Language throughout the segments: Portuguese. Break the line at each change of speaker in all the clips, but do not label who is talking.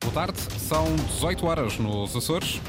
Boa tarde, são 18 horas nos Açores.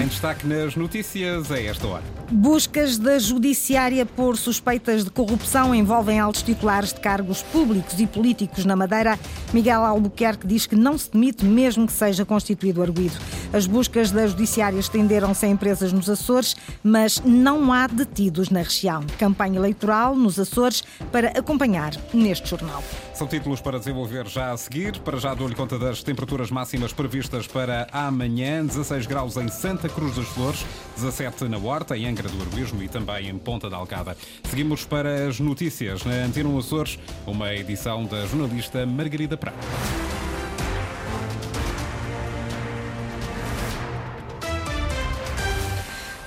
Em destaque nas notícias a esta hora.
Buscas da Judiciária por suspeitas de corrupção envolvem altos titulares de cargos públicos e políticos na Madeira. Miguel Albuquerque diz que não se demite mesmo que seja constituído arguído. As buscas da Judiciária estenderam-se a empresas nos Açores, mas não há detidos na região. Campanha eleitoral nos Açores para acompanhar neste jornal.
São títulos para desenvolver já a seguir. Para já dou-lhe conta das temperaturas máximas previstas para amanhã: 16 graus em Santa Cruz das Flores, 17 na Horta, em Angra do Heroísmo e também em Ponta da Alcada. Seguimos para as notícias na Antena Açores, uma edição da jornalista Margarida Prata.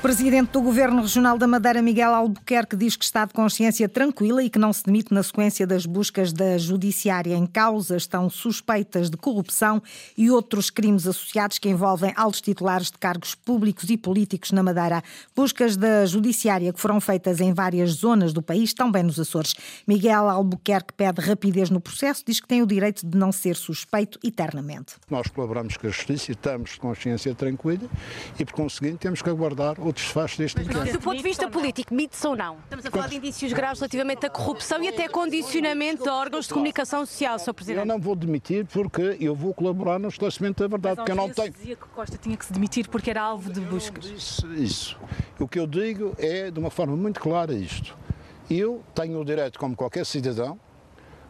Presidente do Governo Regional da Madeira, Miguel Albuquerque, diz que está de consciência tranquila e que não se demite na sequência das buscas da Judiciária. Em causa estão suspeitas de corrupção e outros crimes associados que envolvem altos titulares de cargos públicos e políticos na Madeira. Buscas da Judiciária que foram feitas em várias zonas do país, também nos Açores. Miguel Albuquerque pede rapidez no processo, diz que tem o direito de não ser suspeito eternamente.
Nós colaboramos com a Justiça e estamos de consciência tranquila e, por conseguinte, temos que aguardar o desfecho deste inquérito.
Do ponto de vista político, mite-se ou não? Estamos a falar de indícios graves relativamente à corrupção e até condicionamento de órgãos de comunicação social, Sr. Presidente.
Eu não vou demitir porque eu vou colaborar no esclarecimento da verdade, porque eu não tenho...
dizia que Costa tinha que se demitir porque era alvo de buscas.
Isso, isso. O que eu digo é, de uma forma muito clara, isto. Eu tenho o direito, como qualquer cidadão,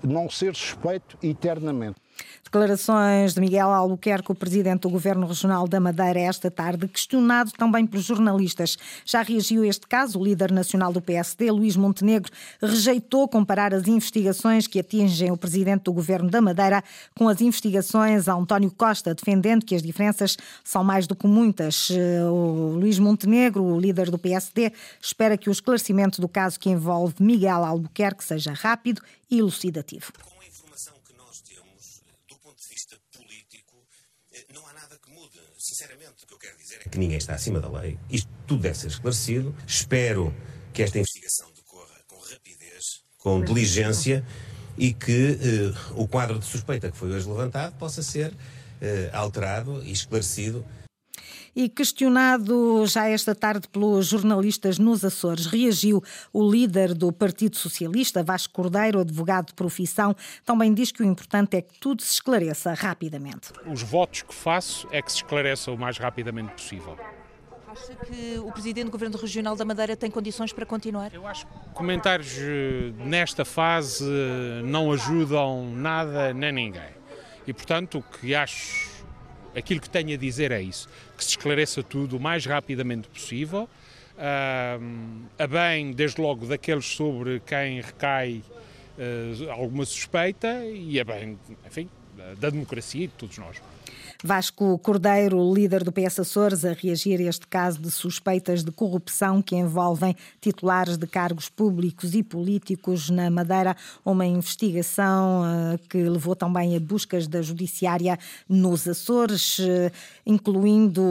de não ser suspeito eternamente.
Declarações de Miguel Albuquerque, o presidente do Governo Regional da Madeira, esta tarde, questionado também pelos jornalistas. Já reagiu a este caso, o líder nacional do PSD, Luís Montenegro, rejeitou comparar as investigações que atingem o presidente do Governo da Madeira com as investigações a António Costa, defendendo que as diferenças são mais do que muitas. O Luís Montenegro, o líder do PSD, espera que o esclarecimento do caso que envolve Miguel Albuquerque seja rápido e elucidativo.
Sinceramente, o que eu quero dizer é que ninguém está acima da lei. Isto tudo deve ser esclarecido. Espero que esta investigação decorra com rapidez, com diligência e que eh, o quadro de suspeita que foi hoje levantado possa ser eh, alterado e esclarecido
e questionado já esta tarde pelos jornalistas nos Açores, reagiu o líder do Partido Socialista, Vasco Cordeiro, advogado de profissão, também diz que o importante é que tudo se esclareça rapidamente.
Os votos que faço é que se esclareça o mais rapidamente possível.
Acha que o Presidente do Governo Regional da Madeira tem condições para continuar?
Eu acho que comentários eh, nesta fase não ajudam nada nem ninguém. E, portanto, o que acho aquilo que tenho a dizer é isso, que se esclareça tudo o mais rapidamente possível, uh, a bem, desde logo, daqueles sobre quem recai uh, alguma suspeita e a bem, enfim, da democracia e de todos nós.
Vasco Cordeiro, líder do PS Açores, a reagir a este caso de suspeitas de corrupção que envolvem titulares de cargos públicos e políticos na Madeira, uma investigação eh, que levou também a buscas da Judiciária nos Açores, eh, incluindo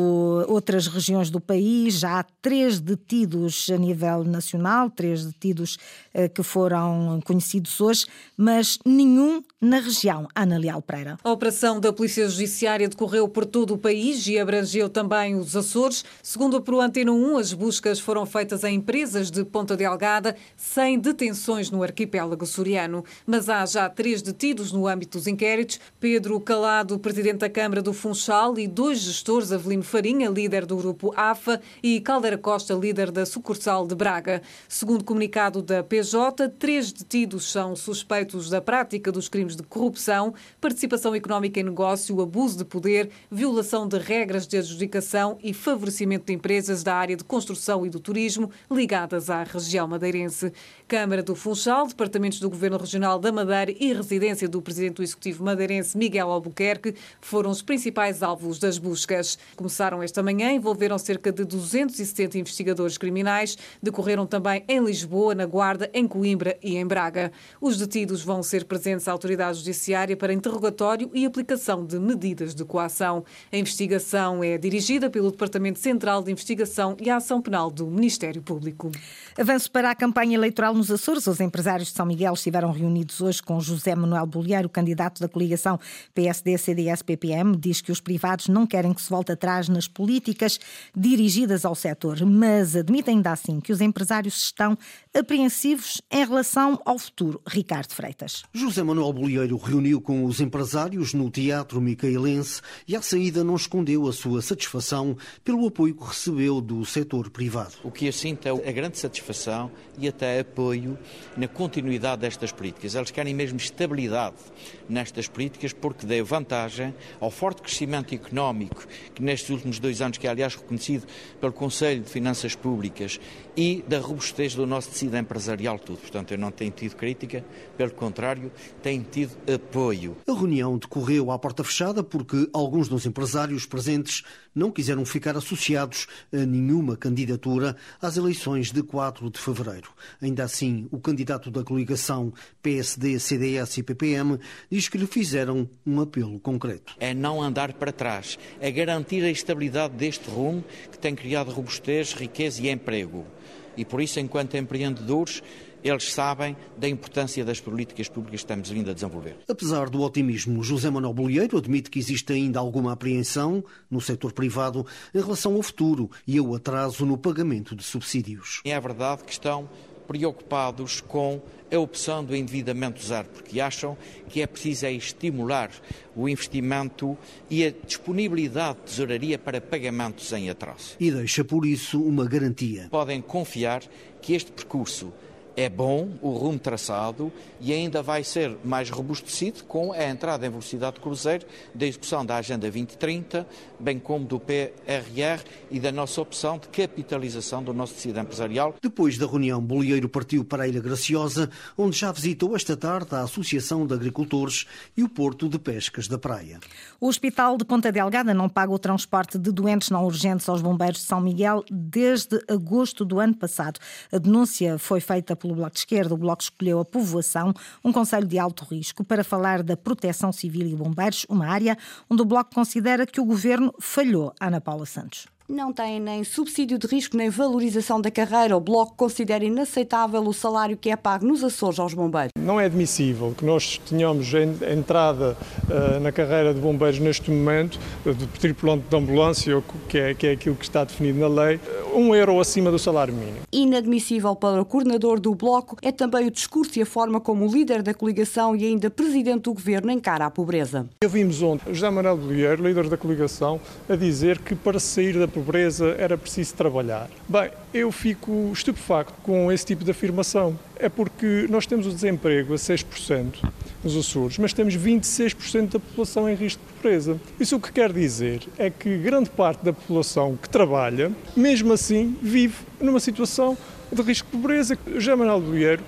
outras regiões do país. Já há três detidos a nível nacional, três detidos eh, que foram conhecidos hoje, mas nenhum na região. Ana Leal Pereira.
A operação da Polícia Judiciária de percorreu por todo o país e abrangeu também os Açores. Segundo a Pro Antena 1, as buscas foram feitas em empresas de Ponta Delgada, sem detenções no arquipélago soriano. Mas há já três detidos no âmbito dos inquéritos: Pedro Calado, presidente da Câmara do Funchal, e dois gestores, Avelino Farinha, líder do grupo AFA, e Caldeira Costa, líder da sucursal de Braga. Segundo comunicado da PJ, três detidos são suspeitos da prática dos crimes de corrupção, participação económica em negócio, abuso de poder violação de regras de adjudicação e favorecimento de empresas da área de construção e do turismo ligadas à região madeirense. Câmara do Funchal, departamentos do Governo Regional da Madeira e residência do Presidente do Executivo madeirense Miguel Albuquerque foram os principais alvos das buscas. Começaram esta manhã, envolveram cerca de 270 investigadores criminais, decorreram também em Lisboa, na Guarda, em Coimbra e em Braga. Os detidos vão ser presentes à autoridade judiciária para interrogatório e aplicação de medidas de coação. A investigação é dirigida pelo Departamento Central de Investigação e Ação Penal do Ministério Público.
Avanço para a campanha eleitoral nos Açores. Os empresários de São Miguel estiveram reunidos hoje com José Manuel Bolheiro, candidato da coligação PSD-CDS-PPM. Diz que os privados não querem que se volte atrás nas políticas dirigidas ao setor, mas admitem ainda assim que os empresários estão apreensivos em relação ao futuro. Ricardo Freitas.
José Manuel Bolheiro reuniu com os empresários no Teatro Micaelense e à saída não escondeu a sua satisfação pelo apoio que recebeu do setor privado.
O que eu sinto é a grande satisfação satisfação e até apoio na continuidade destas políticas. Eles querem mesmo estabilidade nestas políticas porque deu vantagem ao forte crescimento económico que nestes últimos dois anos, que é aliás reconhecido pelo Conselho de Finanças Públicas e da robustez do nosso tecido empresarial tudo. Portanto, eu não tenho tido crítica, pelo contrário, tenho tido apoio.
A reunião decorreu à porta fechada porque alguns dos empresários presentes não quiseram ficar associados a nenhuma candidatura às eleições de 4 de fevereiro. Ainda assim, o candidato da coligação PSD, CDS e PPM diz que lhe fizeram um apelo concreto.
É não andar para trás, é garantir a estabilidade deste rumo que tem criado robustez, riqueza e emprego. E por isso, enquanto empreendedores, eles sabem da importância das políticas públicas que estamos vindo a desenvolver.
Apesar do otimismo, José Manuel Bolieiro admite que existe ainda alguma apreensão no setor privado em relação ao futuro e ao atraso no pagamento de subsídios.
É verdade que estão preocupados com a opção do endividamento zero, porque acham que é preciso é estimular o investimento e a disponibilidade de tesouraria para pagamentos em atraso.
E deixa por isso uma garantia.
Podem confiar que este percurso é bom o rumo traçado e ainda vai ser mais robustecido com a entrada em velocidade de cruzeiro da execução da Agenda 2030, bem como do PRR e da nossa opção de capitalização do nosso tecido empresarial.
Depois da reunião, Bolieiro partiu para a Ilha Graciosa, onde já visitou esta tarde a Associação de Agricultores e o Porto de Pescas da Praia.
O Hospital de Ponta Delgada não paga o transporte de doentes não urgentes aos bombeiros de São Miguel desde agosto do ano passado. A denúncia foi feita pelo Bloco de Esquerda. O Bloco escolheu a povoação, um conselho de alto risco, para falar da proteção civil e bombeiros, uma área onde o Bloco considera que o governo falhou. Ana Paula Santos.
Não tem nem subsídio de risco nem valorização da carreira. O Bloco considera inaceitável o salário que é pago nos Açores aos bombeiros.
Não é admissível que nós tenhamos entrada uh, na carreira de bombeiros neste momento, de tripulante de ambulância, que é, que é aquilo que está definido na lei, um euro acima do salário mínimo.
Inadmissível para o coordenador do Bloco é também o discurso e a forma como o líder da coligação e ainda presidente do governo encara a pobreza.
Ouvimos ontem José Manuel Bolheiro, líder da coligação, a dizer que para sair da pobreza era preciso trabalhar. Bem, eu fico estupefacto com esse tipo de afirmação. É porque nós temos o desemprego a 6% nos Açores, mas temos 26% da população em risco de pobreza. Isso o que quer dizer é que grande parte da população que trabalha, mesmo assim, vive numa situação de risco de pobreza. José Manuel Bolheiro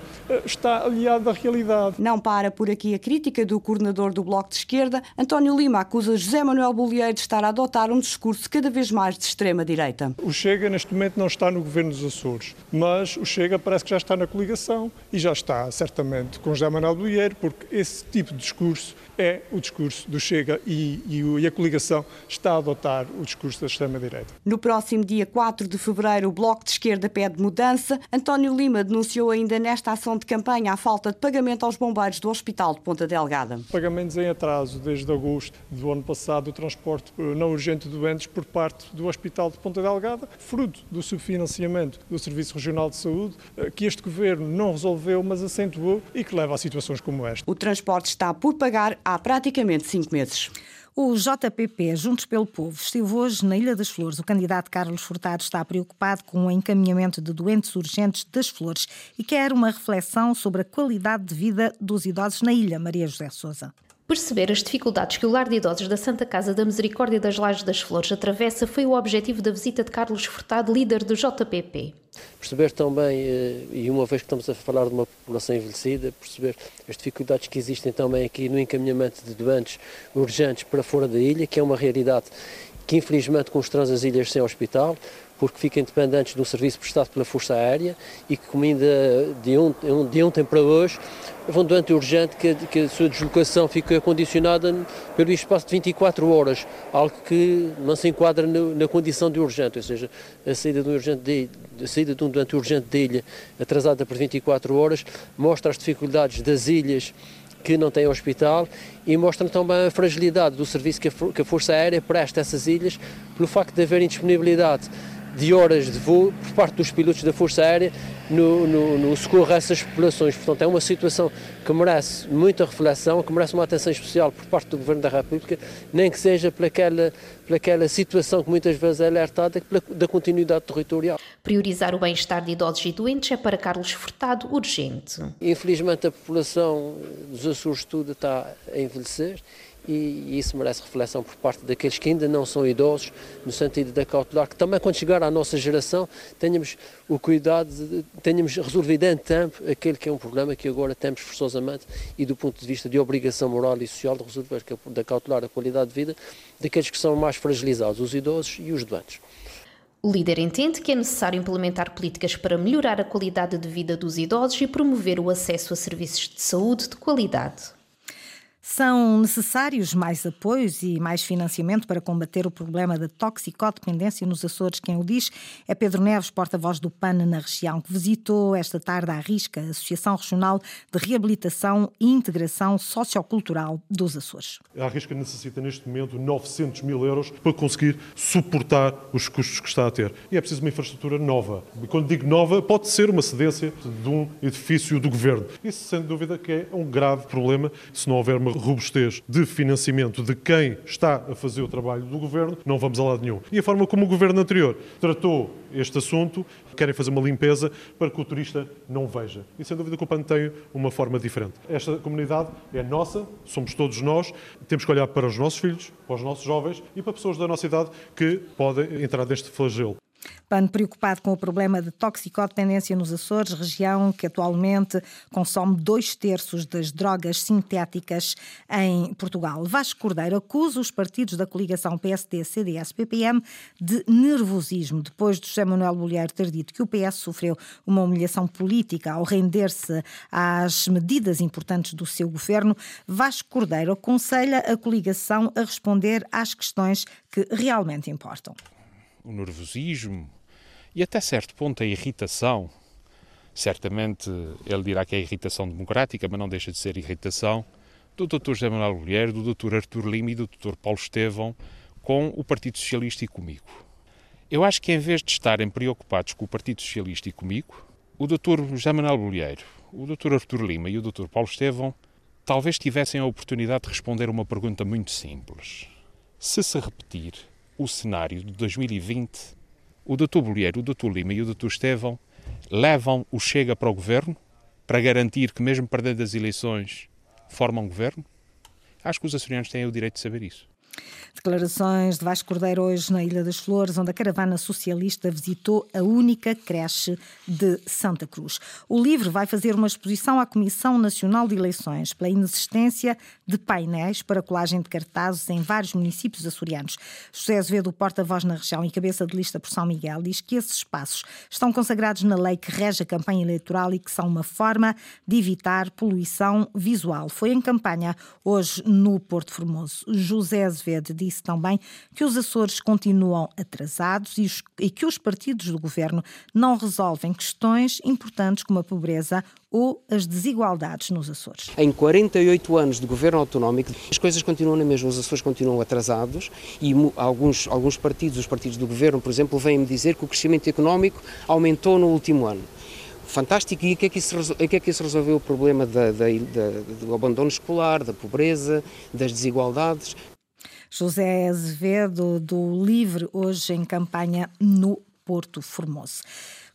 está aliado à realidade.
Não para por aqui a crítica do coordenador do Bloco de Esquerda. António Lima acusa José Manuel Bolieiro de estar a adotar um discurso cada vez mais de extrema-direita.
O Chega, neste momento, não está no governo dos Açores, mas o Chega parece que já está na coligação e já está, certamente, com José Manuel Bolieiro, porque esse tipo de discurso é o discurso do Chega e, e, a coligação está a adotar o discurso da extrema-direita.
No próximo dia 4 de fevereiro, o Bloco de Esquerda pede mudança. António Lima denunciou ainda nesta ação de campanha a falta de pagamento aos bombeiros do Hospital de Ponta Delgada.
Pagamentos em atraso desde agosto do ano passado do transporte eh, não urgente de doentes por parte do Hospital de Ponta Delgada, fruto do subfinanciamento do Serviço Regional de Saúde, eh, que este governo não resolveu, mas acentuou e que leva a situações como esta.
O transporte está por pagar há praticamente cinco meses.
O JPP, Juntos pelo Povo, esteve hoje na Ilha das Flores. O candidato Carlos Furtado está preocupado com o encaminhamento de doentes urgentes das Flores e quer uma reflexão sobre a qualidade de vida dos idosos na ilha. Maria José Souza.
Perceber as dificuldades que o Lar de Idosos da Santa Casa da Misericórdia das Lajes das Flores atravessa foi o objetivo da visita de Carlos Furtado, líder do JPP.
Perceber também, eh, e uma vez que estamos a falar de uma população envelhecida, perceber as dificuldades que existem também aqui no encaminhamento de doentes urgentes para fora da ilha, que é uma realidade que infelizmente com os transasilhas sem hospital, porque ficam dependentes de um serviço prestado pela Força Aérea e que, como ainda de, um, de ontem para hoje, vão doente urgente que, que a sua deslocação fica condicionada pelo espaço de 24 horas, algo que não se enquadra no, na condição de urgente, ou seja, a saída de um, urgente de, a saída de um doente urgente de ilha atrasada por 24 horas mostra as dificuldades das ilhas que não têm hospital e mostram também a fragilidade do serviço que a, que a Força Aérea presta a essas ilhas pelo facto de haver indisponibilidade de horas de voo por parte dos pilotos da Força Aérea no, no, no, socorro a essas populações. Portanto, é uma situação que merece muita reflexão, que merece uma atenção especial por parte do Governo da República, nem que seja pelaquela, pelaquela situação que muitas vezes é alertada pela, da continuidade territorial.
Priorizar o bem-estar de idosos e doentes é para Carlos Furtado urgente.
Infelizmente, a população dos Açores tudo está a envelhecer e isso merece reflexão por parte daqueles que ainda não são idosos, no sentido da cautelar, que também quando chegar à nossa geração tenhamos o cuidado, de, tenhamos resolvido em tempo aquele que é um problema que agora temos forçosamente e do ponto de vista de obrigação moral e social de resolver, é da cautelar a qualidade de vida daqueles que são mais fragilizados, os idosos e os doentes.
O líder entende que é necessário implementar políticas para melhorar a qualidade de vida dos idosos e promover o acesso a serviços de saúde de qualidade.
São necessários mais apoios e mais financiamento para combater o problema da toxicodependência nos Açores. Quem o diz é Pedro Neves, porta-voz do PAN na região, que visitou esta tarde a Risca, a Associação Regional de Reabilitação e Integração Sociocultural dos Açores.
A Risca necessita neste momento 900 mil euros para conseguir suportar os custos que está a ter. E é preciso uma infraestrutura nova. E quando digo nova, pode ser uma cedência de um edifício do governo. Isso, sem dúvida, que é um grave problema se não houver uma robustez de financiamento de quem está a fazer o trabalho do governo, não vamos a lado nenhum. E a forma como o governo anterior tratou este assunto, querem fazer uma limpeza para que o turista não veja. E sem dúvida que o PAN tem uma forma diferente. Esta comunidade é nossa, somos todos nós, temos que olhar para os nossos filhos, para os nossos jovens e para pessoas da nossa idade que podem entrar neste flagelo.
PAN preocupado com o problema de toxicodependência nos Açores, região que atualmente consome dois terços das drogas sintéticas em Portugal. Vasco Cordeiro acusa os partidos da coligação PSD-CDS-PPM de nervosismo, depois de José Manuel Bolheiro ter dito que o PS sofreu uma humilhação política ao render-se às medidas importantes do seu governo. Vasco Cordeiro aconselha a coligação a responder às questões que realmente importam
o nervosismo e até certo ponto a irritação. Certamente ele dirá que é irritação democrática, mas não deixa de ser irritação do Dr. José Manuel Guilherme, do Dr. Artur Lima e do Dr. Paulo Estevão com o Partido Socialista e comigo. Eu acho que em vez de estarem preocupados com o Partido Socialista e comigo, o Dr. José Manuel Bolheiro, o Dr. Artur Lima e o Dr. Paulo Estevão talvez tivessem a oportunidade de responder uma pergunta muito simples. Se se repetir o cenário de 2020, o Dr. Bolheiro, o Dr. Lima e o Dr. Estevão levam o Chega para o governo para garantir que, mesmo perdendo as eleições, formam governo? Acho que os açorianos têm o direito de saber isso.
Declarações de Vasco Cordeiro hoje na Ilha das Flores, onde a caravana socialista visitou a única creche de Santa Cruz. O livro vai fazer uma exposição à Comissão Nacional de Eleições pela inexistência de painéis para colagem de cartazes em vários municípios açorianos. José Azevedo, porta-voz na região e cabeça de lista por São Miguel, diz que esses espaços estão consagrados na lei que rege a campanha eleitoral e que são uma forma de evitar poluição visual. Foi em campanha hoje no Porto Formoso. José Azevedo disse também que os Açores continuam atrasados e, os, e que os partidos do governo não resolvem questões importantes como a pobreza ou as desigualdades nos Açores.
Em 48 anos de governo autonómico, as coisas continuam na mesma, os Açores continuam atrasados e alguns, alguns partidos, os partidos do governo, por exemplo, vêm-me dizer que o crescimento económico aumentou no último ano fantástico. E o que é que isso, que é que isso resolveu o problema da, da, da, do abandono escolar, da pobreza, das desigualdades?
José Azevedo, do Livre, hoje em campanha no Porto Formoso.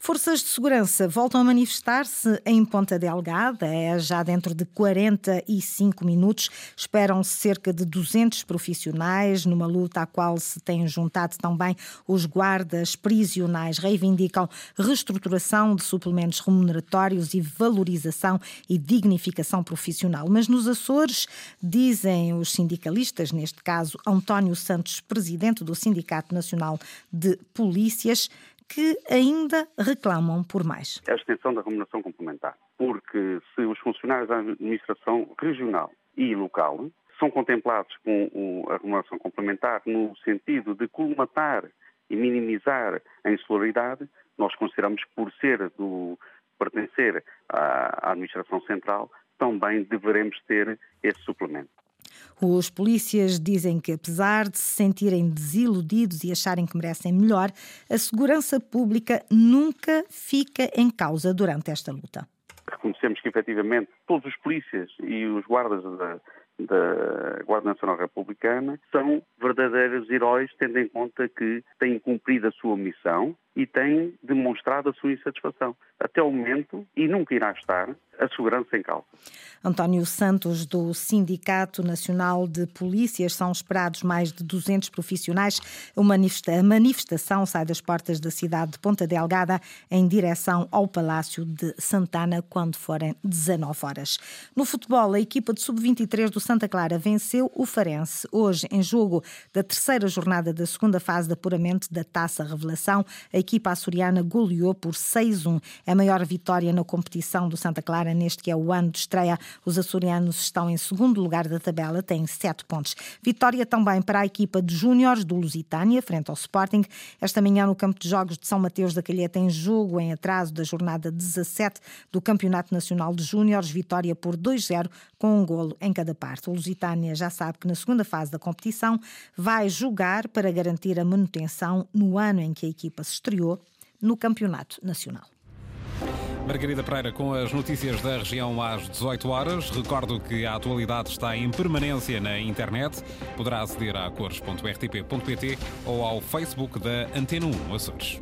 Forças de segurança voltam a manifestar-se em Ponta Delgada. É já dentro de 45 minutos. Esperam-se cerca de 200 profissionais numa luta à qual se têm juntado também os guardas prisionais. Reivindicam reestruturação de suplementos remuneratórios e valorização e dignificação profissional. Mas nos Açores, dizem os sindicalistas, neste caso António Santos, presidente do Sindicato Nacional de Polícias, que ainda reclamam por mais.
A extensão da remuneração complementar, porque se os funcionários da administração regional e local são contemplados com a remuneração complementar no sentido de colmatar e minimizar a insularidade, nós consideramos que por ser do pertencer à administração central, também deveremos ter esse suplemento.
Os polícias dizem que, apesar de se sentirem desiludidos e acharem que merecem melhor, a segurança pública nunca fica em causa durante esta luta.
Reconhecemos que, efetivamente, todos os polícias e os guardas da, da Guarda Nacional Republicana são verdadeiros heróis, tendo em conta que têm cumprido a sua missão e têm demonstrado a sua insatisfação. Até o momento, e nunca irá estar, a segurança em causa.
António Santos, do Sindicato Nacional de Polícias, são esperados mais de 200 profissionais. A manifestação sai das portas da cidade de Ponta Delgada em direção ao Palácio de Santana quando forem 19 horas. No futebol, a equipa de sub-23 do Santa Clara venceu o Farense hoje em jogo da terceira jornada da segunda fase de apuramento da Taça Revelação. A equipa açoriana goleou por 6-1. É a maior vitória na competição do Santa Clara neste que é o ano de estreia. Os açorianos estão em segundo lugar da tabela, têm 7 pontos. Vitória também para a equipa de júniores do Lusitânia, frente ao Sporting. Esta manhã no campo de jogos de São Mateus da Calheta em jogo em atraso da jornada 17 do Campeonato Nacional de Júniores. Vitória por 2-0 com um golo em cada parte. O Lusitânia já sabe que na segunda fase da competição vai jogar para garantir a manutenção no ano em que a equipa se estreou no Campeonato Nacional.
Margarida Pereira com as notícias da região às 18 horas. Recordo que a atualidade está em permanência na internet. Poderá aceder a cores.rtp.pt ou ao Facebook da Antena 1 Açores.